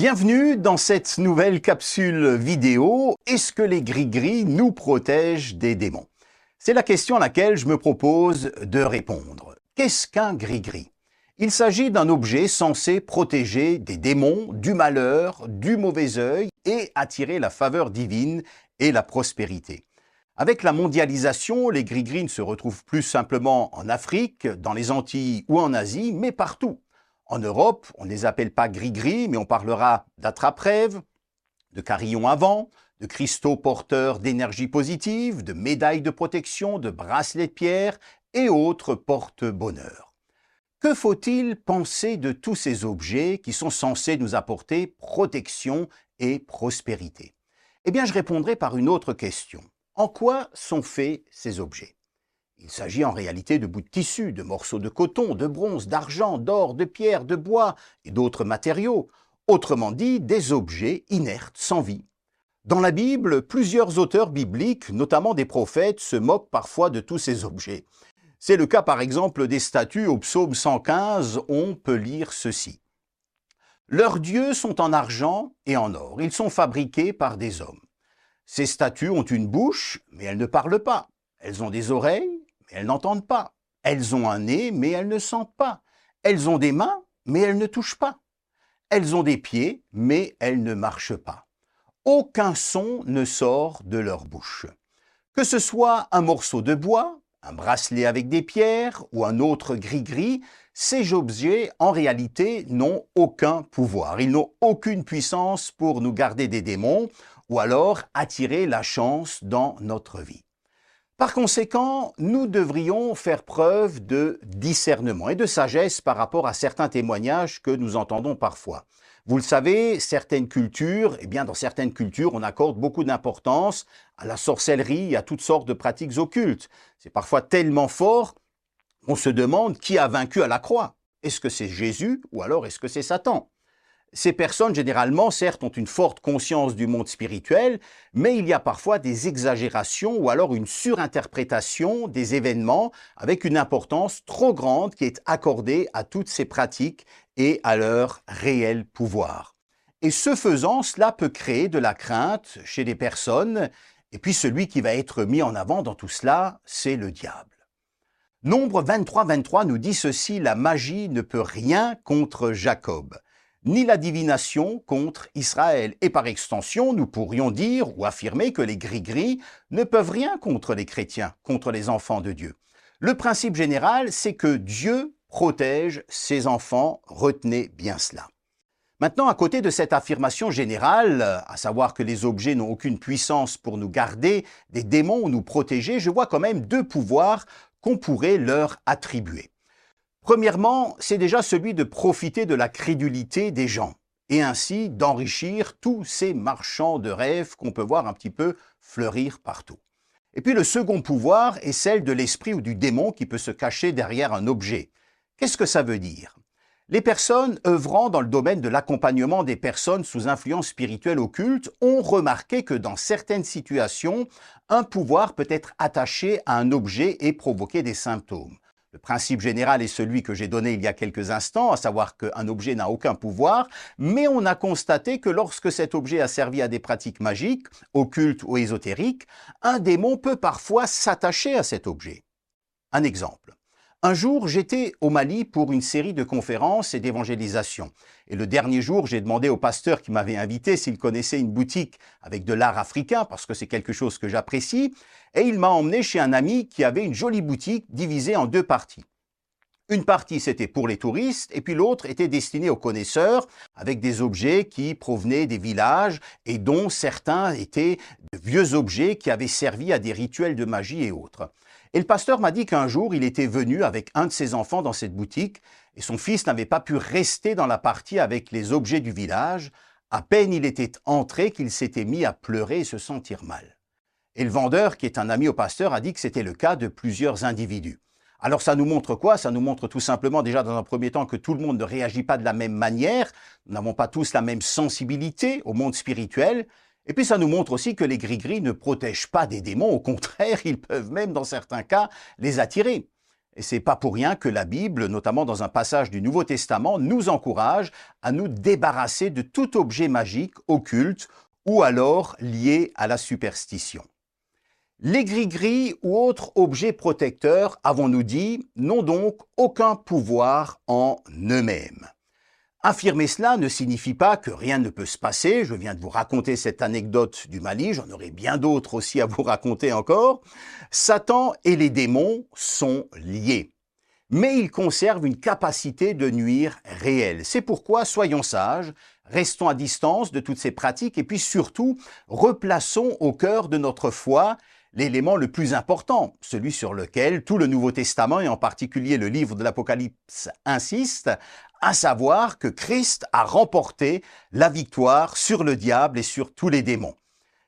Bienvenue dans cette nouvelle capsule vidéo. Est-ce que les gris-gris nous protègent des démons? C'est la question à laquelle je me propose de répondre. Qu'est-ce qu'un gris-gris? Il s'agit d'un objet censé protéger des démons, du malheur, du mauvais œil et attirer la faveur divine et la prospérité. Avec la mondialisation, les gris-gris ne se retrouvent plus simplement en Afrique, dans les Antilles ou en Asie, mais partout. En Europe, on ne les appelle pas gris-gris, mais on parlera d'attrape-rêve, de carillon avant, de cristaux porteurs d'énergie positive, de médailles de protection, de bracelets de pierre et autres porte-bonheur. Que faut-il penser de tous ces objets qui sont censés nous apporter protection et prospérité? Eh bien, je répondrai par une autre question. En quoi sont faits ces objets? Il s'agit en réalité de bouts de tissu, de morceaux de coton, de bronze, d'argent, d'or, de pierre, de bois et d'autres matériaux, autrement dit des objets inertes, sans vie. Dans la Bible, plusieurs auteurs bibliques, notamment des prophètes, se moquent parfois de tous ces objets. C'est le cas par exemple des statues au psaume 115, on peut lire ceci. Leurs dieux sont en argent et en or, ils sont fabriqués par des hommes. Ces statues ont une bouche, mais elles ne parlent pas. Elles ont des oreilles, elles n'entendent pas. Elles ont un nez, mais elles ne sentent pas. Elles ont des mains, mais elles ne touchent pas. Elles ont des pieds, mais elles ne marchent pas. Aucun son ne sort de leur bouche. Que ce soit un morceau de bois, un bracelet avec des pierres ou un autre gris-gris, ces objets, en réalité, n'ont aucun pouvoir. Ils n'ont aucune puissance pour nous garder des démons ou alors attirer la chance dans notre vie. Par conséquent, nous devrions faire preuve de discernement et de sagesse par rapport à certains témoignages que nous entendons parfois. Vous le savez, certaines cultures, eh bien dans certaines cultures, on accorde beaucoup d'importance à la sorcellerie, à toutes sortes de pratiques occultes. C'est parfois tellement fort qu'on se demande qui a vaincu à la croix. Est-ce que c'est Jésus ou alors est-ce que c'est Satan? Ces personnes, généralement, certes, ont une forte conscience du monde spirituel, mais il y a parfois des exagérations ou alors une surinterprétation des événements avec une importance trop grande qui est accordée à toutes ces pratiques et à leur réel pouvoir. Et ce faisant, cela peut créer de la crainte chez des personnes, et puis celui qui va être mis en avant dans tout cela, c'est le diable. Nombre 23-23 nous dit ceci, la magie ne peut rien contre Jacob ni la divination contre Israël. Et par extension, nous pourrions dire ou affirmer que les gris-gris ne peuvent rien contre les chrétiens, contre les enfants de Dieu. Le principe général, c'est que Dieu protège ses enfants, retenez bien cela. Maintenant, à côté de cette affirmation générale, à savoir que les objets n'ont aucune puissance pour nous garder des démons ou nous protéger, je vois quand même deux pouvoirs qu'on pourrait leur attribuer. Premièrement, c'est déjà celui de profiter de la crédulité des gens et ainsi d'enrichir tous ces marchands de rêves qu'on peut voir un petit peu fleurir partout. Et puis le second pouvoir est celle de l'esprit ou du démon qui peut se cacher derrière un objet. Qu'est-ce que ça veut dire? Les personnes œuvrant dans le domaine de l'accompagnement des personnes sous influence spirituelle occulte ont remarqué que dans certaines situations, un pouvoir peut être attaché à un objet et provoquer des symptômes. Le principe général est celui que j'ai donné il y a quelques instants, à savoir qu'un objet n'a aucun pouvoir, mais on a constaté que lorsque cet objet a servi à des pratiques magiques, occultes ou ésotériques, un démon peut parfois s'attacher à cet objet. Un exemple. Un jour, j'étais au Mali pour une série de conférences et d'évangélisation. Et le dernier jour, j'ai demandé au pasteur qui m'avait invité s'il connaissait une boutique avec de l'art africain, parce que c'est quelque chose que j'apprécie. Et il m'a emmené chez un ami qui avait une jolie boutique divisée en deux parties. Une partie, c'était pour les touristes, et puis l'autre était destinée aux connaisseurs, avec des objets qui provenaient des villages, et dont certains étaient de vieux objets qui avaient servi à des rituels de magie et autres. Et le pasteur m'a dit qu'un jour, il était venu avec un de ses enfants dans cette boutique, et son fils n'avait pas pu rester dans la partie avec les objets du village. À peine il était entré qu'il s'était mis à pleurer et se sentir mal. Et le vendeur, qui est un ami au pasteur, a dit que c'était le cas de plusieurs individus. Alors ça nous montre quoi? Ça nous montre tout simplement déjà dans un premier temps que tout le monde ne réagit pas de la même manière, nous n'avons pas tous la même sensibilité au monde spirituel, et puis ça nous montre aussi que les gris-gris ne protègent pas des démons, au contraire, ils peuvent même dans certains cas les attirer. Et c'est pas pour rien que la Bible, notamment dans un passage du Nouveau Testament, nous encourage à nous débarrasser de tout objet magique, occulte ou alors lié à la superstition. Les gris-gris ou autres objets protecteurs, avons-nous dit, n'ont donc aucun pouvoir en eux-mêmes. Affirmer cela ne signifie pas que rien ne peut se passer. Je viens de vous raconter cette anecdote du Mali, j'en aurai bien d'autres aussi à vous raconter encore. Satan et les démons sont liés. Mais ils conservent une capacité de nuire réelle. C'est pourquoi soyons sages, restons à distance de toutes ces pratiques et puis surtout replaçons au cœur de notre foi l'élément le plus important, celui sur lequel tout le Nouveau Testament et en particulier le livre de l'Apocalypse insiste, à savoir que Christ a remporté la victoire sur le diable et sur tous les démons.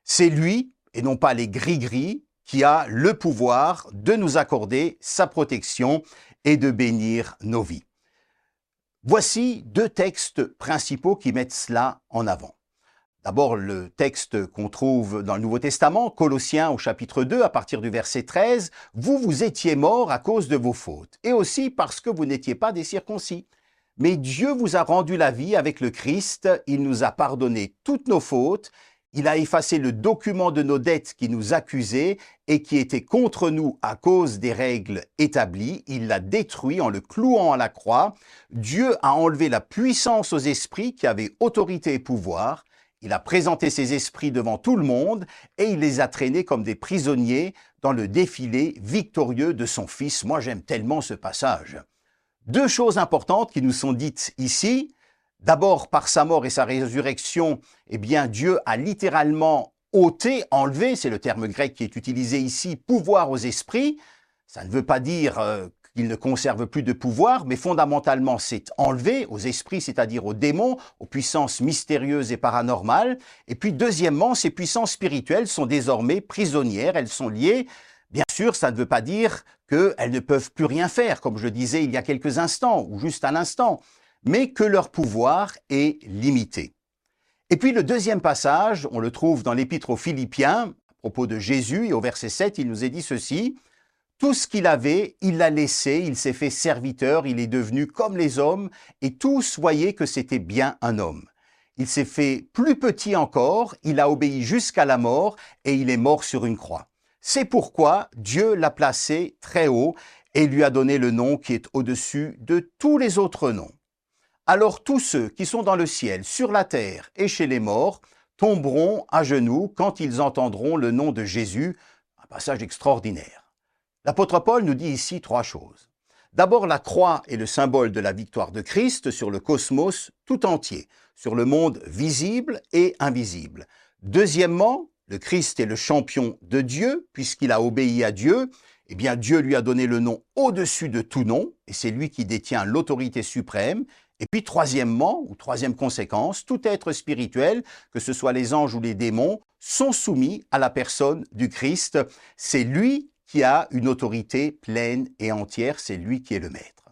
C'est lui, et non pas les gris-gris, qui a le pouvoir de nous accorder sa protection et de bénir nos vies. Voici deux textes principaux qui mettent cela en avant. D'abord, le texte qu'on trouve dans le Nouveau Testament, Colossiens au chapitre 2, à partir du verset 13, Vous, vous étiez morts à cause de vos fautes, et aussi parce que vous n'étiez pas des circoncis. Mais Dieu vous a rendu la vie avec le Christ, il nous a pardonné toutes nos fautes, il a effacé le document de nos dettes qui nous accusait et qui était contre nous à cause des règles établies, il l'a détruit en le clouant à la croix. Dieu a enlevé la puissance aux esprits qui avaient autorité et pouvoir, il a présenté ses esprits devant tout le monde et il les a traînés comme des prisonniers dans le défilé victorieux de son Fils. Moi j'aime tellement ce passage. Deux choses importantes qui nous sont dites ici. D'abord, par sa mort et sa résurrection, eh bien, Dieu a littéralement ôté, enlevé, c'est le terme grec qui est utilisé ici, pouvoir aux esprits. Ça ne veut pas dire euh, il ne conserve plus de pouvoir, mais fondamentalement c'est enlevé aux esprits, c'est-à-dire aux démons, aux puissances mystérieuses et paranormales. Et puis deuxièmement, ces puissances spirituelles sont désormais prisonnières, elles sont liées. Bien sûr, ça ne veut pas dire qu'elles ne peuvent plus rien faire, comme je disais il y a quelques instants, ou juste à l'instant, mais que leur pouvoir est limité. Et puis le deuxième passage, on le trouve dans l'épître aux Philippiens, à propos de Jésus, et au verset 7, il nous est dit ceci, tout ce qu'il avait, il l'a laissé, il s'est fait serviteur, il est devenu comme les hommes, et tous voyaient que c'était bien un homme. Il s'est fait plus petit encore, il a obéi jusqu'à la mort, et il est mort sur une croix. C'est pourquoi Dieu l'a placé très haut et lui a donné le nom qui est au-dessus de tous les autres noms. Alors tous ceux qui sont dans le ciel, sur la terre et chez les morts tomberont à genoux quand ils entendront le nom de Jésus. Un passage extraordinaire. L'apôtre Paul nous dit ici trois choses. D'abord, la croix est le symbole de la victoire de Christ sur le cosmos tout entier, sur le monde visible et invisible. Deuxièmement, le Christ est le champion de Dieu, puisqu'il a obéi à Dieu. Eh bien, Dieu lui a donné le nom au-dessus de tout nom, et c'est lui qui détient l'autorité suprême. Et puis, troisièmement, ou troisième conséquence, tout être spirituel, que ce soit les anges ou les démons, sont soumis à la personne du Christ. C'est lui qui a une autorité pleine et entière, c'est lui qui est le maître.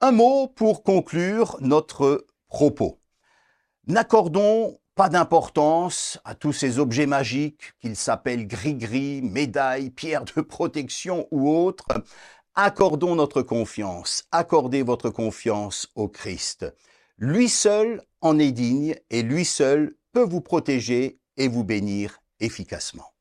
Un mot pour conclure notre propos. N'accordons pas d'importance à tous ces objets magiques, qu'ils s'appellent gris-gris, médailles, pierres de protection ou autres. Accordons notre confiance, accordez votre confiance au Christ. Lui seul en est digne et lui seul peut vous protéger et vous bénir efficacement.